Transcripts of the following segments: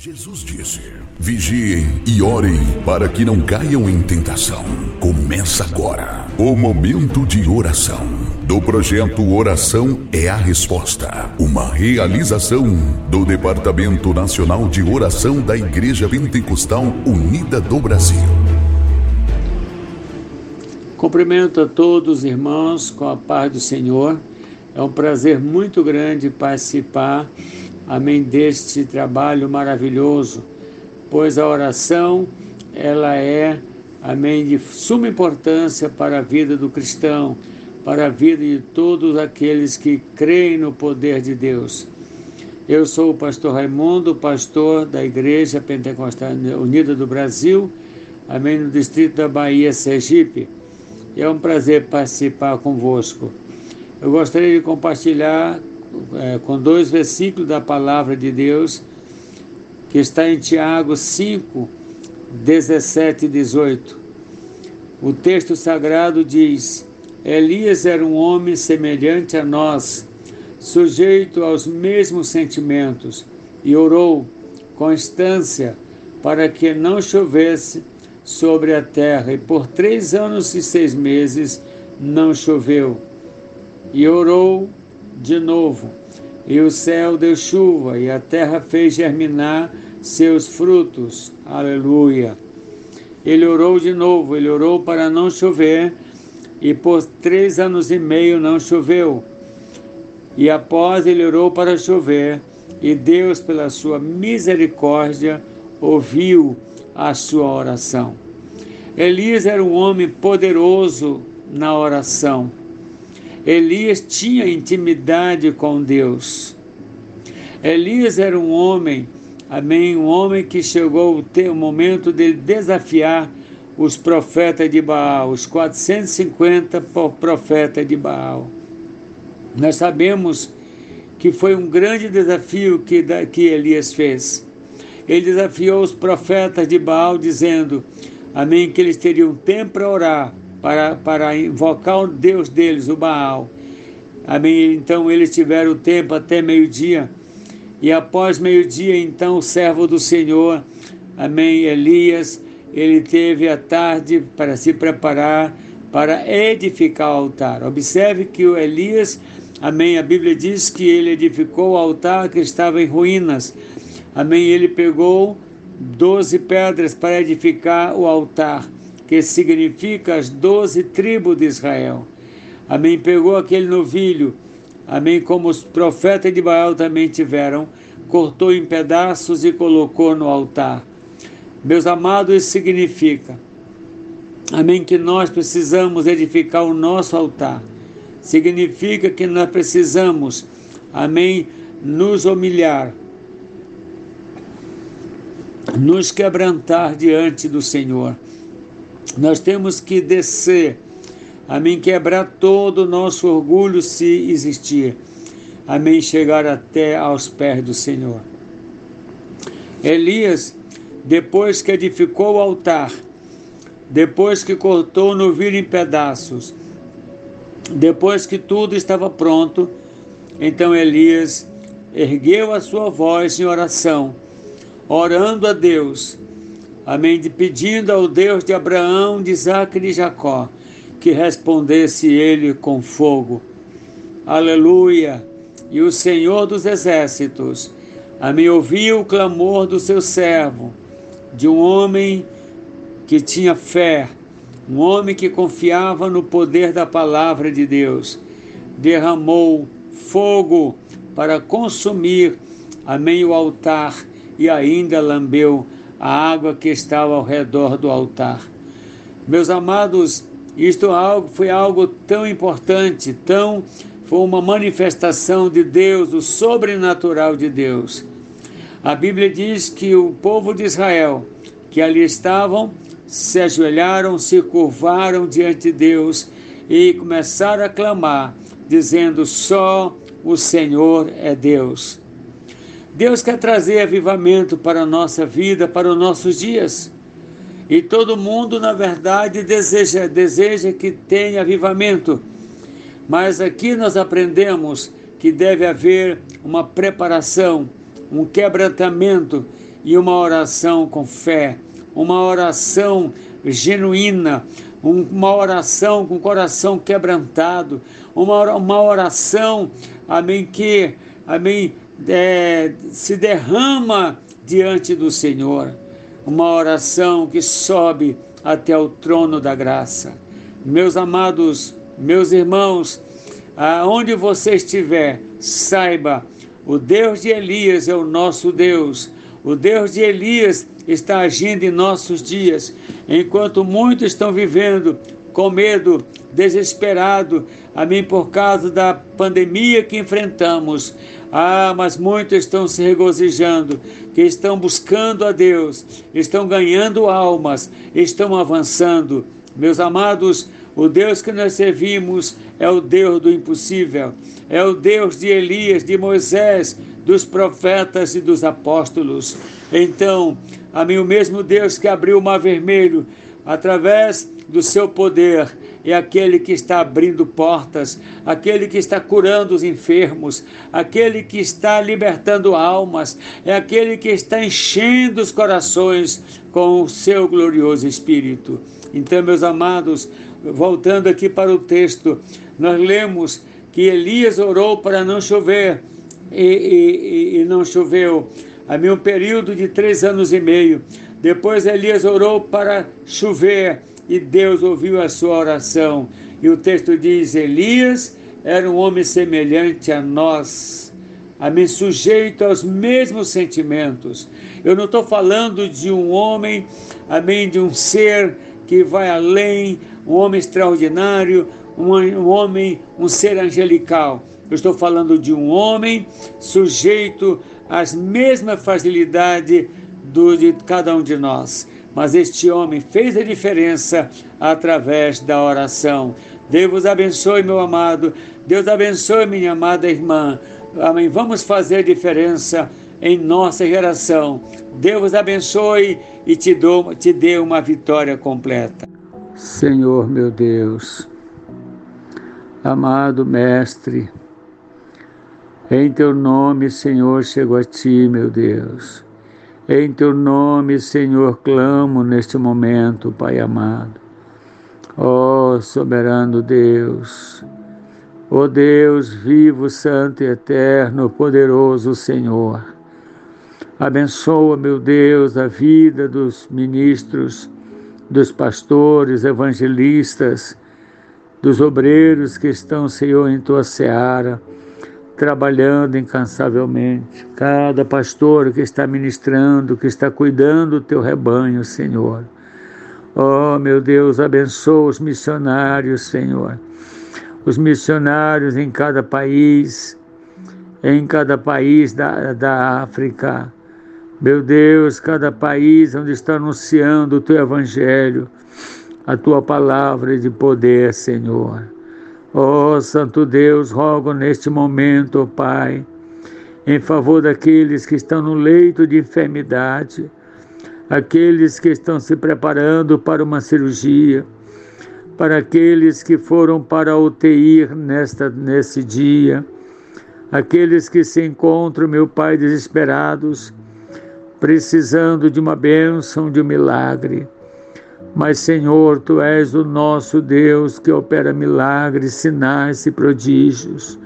Jesus disse: Vigiem e orem para que não caiam em tentação. Começa agora o momento de oração do projeto Oração é a Resposta, uma realização do Departamento Nacional de Oração da Igreja Pentecostal Unida do Brasil. Cumprimento a todos os irmãos com a paz do Senhor. É um prazer muito grande participar amém, deste trabalho maravilhoso, pois a oração, ela é, amém, de suma importância para a vida do cristão, para a vida de todos aqueles que creem no poder de Deus. Eu sou o pastor Raimundo, pastor da Igreja Pentecostal Unida do Brasil, amém, no distrito da Bahia, Sergipe. É um prazer participar convosco. Eu gostaria de compartilhar é, com dois versículos da palavra de Deus, que está em Tiago 5, 17 e 18. O texto sagrado diz: Elias era um homem semelhante a nós, sujeito aos mesmos sentimentos, e orou com instância para que não chovesse sobre a terra, e por três anos e seis meses não choveu. E orou de novo. E o céu deu chuva, e a terra fez germinar seus frutos. Aleluia. Ele orou de novo, ele orou para não chover, e por três anos e meio não choveu. E após ele orou para chover, e Deus, pela sua misericórdia, ouviu a sua oração. Elias era um homem poderoso na oração. Elias tinha intimidade com Deus. Elias era um homem, amém, um homem que chegou o momento de desafiar os profetas de Baal, os 450 profetas de Baal. Nós sabemos que foi um grande desafio que, que Elias fez. Ele desafiou os profetas de Baal, dizendo, amém, que eles teriam tempo para orar, para, para invocar o Deus deles, o Baal. Amém? Então eles tiveram tempo até meio-dia. E após meio-dia, então, o servo do Senhor, amém, Elias, ele teve a tarde para se preparar para edificar o altar. Observe que o Elias, amém, a Bíblia diz que ele edificou o altar que estava em ruínas. Amém, ele pegou doze pedras para edificar o altar que significa as doze tribos de Israel. Amém. Pegou aquele novilho, amém, como os profetas de Baal também tiveram, cortou em pedaços e colocou no altar. Meus amados, isso significa, amém, que nós precisamos edificar o nosso altar. Significa que nós precisamos, amém, nos humilhar, nos quebrantar diante do Senhor nós temos que descer, amém, quebrar todo o nosso orgulho se existir, amém, chegar até aos pés do Senhor. Elias, depois que edificou o altar, depois que cortou o novilho em pedaços, depois que tudo estava pronto, então Elias ergueu a sua voz em oração, orando a Deus amém, de pedindo ao Deus de Abraão, de Isaac e de Jacó, que respondesse ele com fogo. Aleluia! E o Senhor dos exércitos, amém, ouviu o clamor do seu servo, de um homem que tinha fé, um homem que confiava no poder da palavra de Deus, derramou fogo para consumir, amém, o altar e ainda lambeu a água que estava ao redor do altar. Meus amados, isto é foi algo tão importante, tão foi uma manifestação de Deus, do sobrenatural de Deus. A Bíblia diz que o povo de Israel, que ali estavam, se ajoelharam, se curvaram diante de Deus e começaram a clamar, dizendo: Só o Senhor é Deus. Deus quer trazer avivamento para a nossa vida, para os nossos dias. E todo mundo, na verdade, deseja, deseja que tenha avivamento. Mas aqui nós aprendemos que deve haver uma preparação, um quebrantamento e uma oração com fé, uma oração genuína, uma oração com o coração quebrantado, uma, uma oração, amém, que, amém, é, se derrama diante do Senhor, uma oração que sobe até o trono da graça. Meus amados, meus irmãos, aonde você estiver, saiba, o Deus de Elias é o nosso Deus. O Deus de Elias está agindo em nossos dias, enquanto muitos estão vivendo com medo, desesperado, amém, por causa da pandemia que enfrentamos. Ah, mas muitos estão se regozijando, que estão buscando a Deus, estão ganhando almas, estão avançando. Meus amados, o Deus que nós servimos é o Deus do impossível, é o Deus de Elias, de Moisés, dos profetas e dos apóstolos. Então, a mim, o mesmo Deus que abriu o mar vermelho através do seu poder, é aquele que está abrindo portas, aquele que está curando os enfermos, aquele que está libertando almas, é aquele que está enchendo os corações com o seu glorioso Espírito. Então, meus amados, voltando aqui para o texto, nós lemos que Elias orou para não chover e, e, e não choveu. Havia um período de três anos e meio. Depois Elias orou para chover e Deus ouviu a sua oração. E o texto diz: Elias era um homem semelhante a nós, amém, sujeito aos mesmos sentimentos. Eu não estou falando de um homem, amém, de um ser que vai além, um homem extraordinário, um, homem, um ser angelical. Eu estou falando de um homem sujeito às mesmas facilidades do, de cada um de nós. Mas este homem fez a diferença através da oração. Deus vos abençoe, meu amado. Deus abençoe, minha amada irmã. Amém. Vamos fazer diferença em nossa geração. Deus vos abençoe e te, dou, te dê uma vitória completa. Senhor, meu Deus, amado Mestre, em teu nome, Senhor, chego a ti, meu Deus. Em teu nome, Senhor, clamo neste momento, Pai amado. Ó oh, soberano Deus, ó oh Deus vivo, santo e eterno, poderoso Senhor. Abençoa, meu Deus, a vida dos ministros, dos pastores, evangelistas, dos obreiros que estão, Senhor, em tua seara trabalhando incansavelmente, cada pastor que está ministrando, que está cuidando do teu rebanho, Senhor. Oh, meu Deus, abençoa os missionários, Senhor. Os missionários em cada país, em cada país da, da África. Meu Deus, cada país onde está anunciando o teu evangelho, a tua palavra de poder, Senhor. Ó oh, Santo Deus, rogo neste momento, oh Pai, em favor daqueles que estão no leito de enfermidade, aqueles que estão se preparando para uma cirurgia, para aqueles que foram para a UTI nesta, nesse dia, aqueles que se encontram, meu Pai, desesperados, precisando de uma bênção, de um milagre. Mas, Senhor, Tu és o nosso Deus que opera milagres, sinais e prodígios.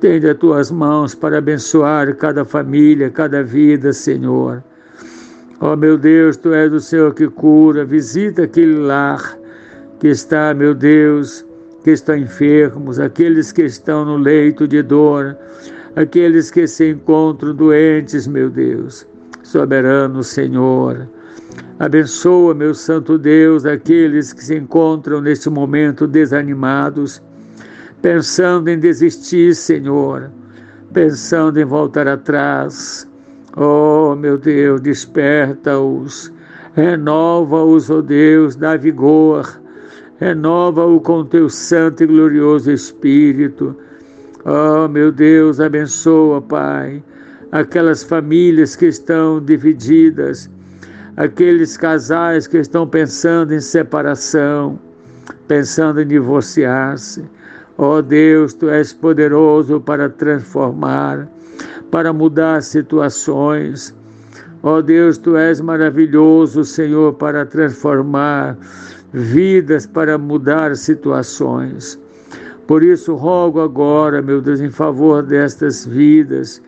Tende as tuas mãos para abençoar cada família, cada vida, Senhor. Ó oh, meu Deus, Tu és o Senhor que cura. Visita aquele lar que está, meu Deus, que estão enfermos, aqueles que estão no leito de dor, aqueles que se encontram doentes, meu Deus. Soberano Senhor. Abençoa, meu Santo Deus, aqueles que se encontram neste momento desanimados, pensando em desistir, Senhor, pensando em voltar atrás. Oh, meu Deus, desperta-os, renova-os, oh Deus, dá vigor, renova-o com teu santo e glorioso Espírito. Oh, meu Deus, abençoa, Pai, aquelas famílias que estão divididas aqueles casais que estão pensando em separação, pensando em divorciar-se. Ó oh Deus, tu és poderoso para transformar, para mudar situações. Ó oh Deus, tu és maravilhoso, Senhor, para transformar vidas, para mudar situações. Por isso, rogo agora, meu Deus, em favor destas vidas,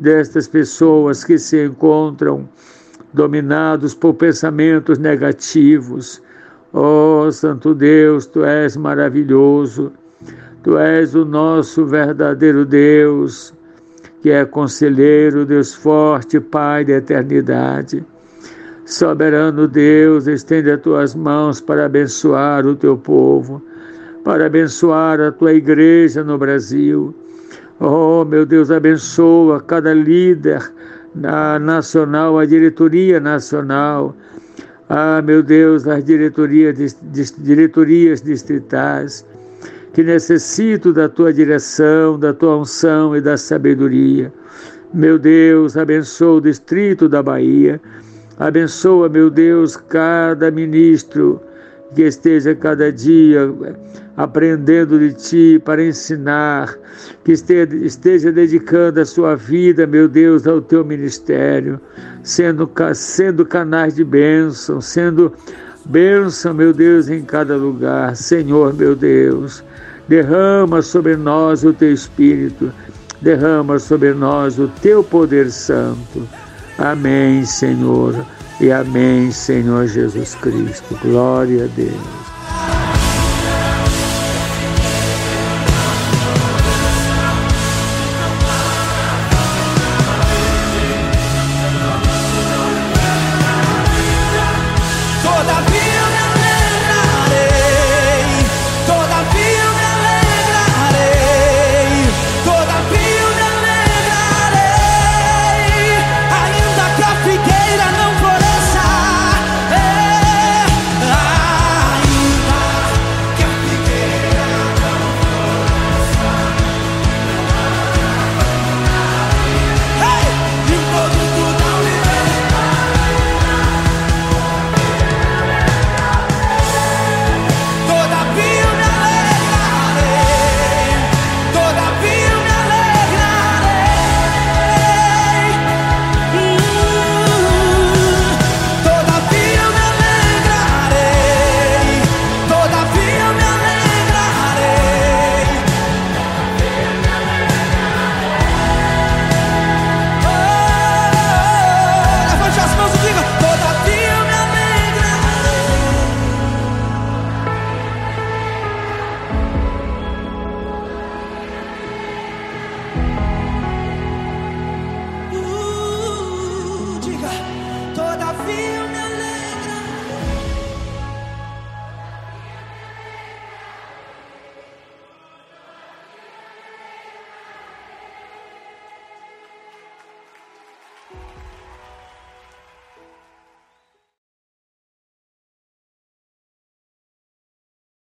destas pessoas que se encontram dominados por pensamentos negativos. Ó oh, Santo Deus, tu és maravilhoso, tu és o nosso verdadeiro Deus que é conselheiro, Deus forte, Pai da eternidade. Soberano Deus, estende as tuas mãos para abençoar o teu povo, para abençoar a tua igreja no Brasil. Oh, meu Deus, abençoa cada líder na nacional, a diretoria nacional. Ah, meu Deus, as diretorias, diretorias distritais que necessito da tua direção, da tua unção e da sabedoria. Meu Deus, abençoa o distrito da Bahia, abençoa, meu Deus, cada ministro que esteja cada dia aprendendo de ti para ensinar, que esteja, esteja dedicando a sua vida, meu Deus, ao teu ministério, sendo, sendo canais de bênção, sendo bênção, meu Deus, em cada lugar. Senhor, meu Deus, Derrama sobre nós o teu Espírito, derrama sobre nós o teu poder santo. Amém, Senhor, e amém, Senhor Jesus Cristo. Glória a Deus.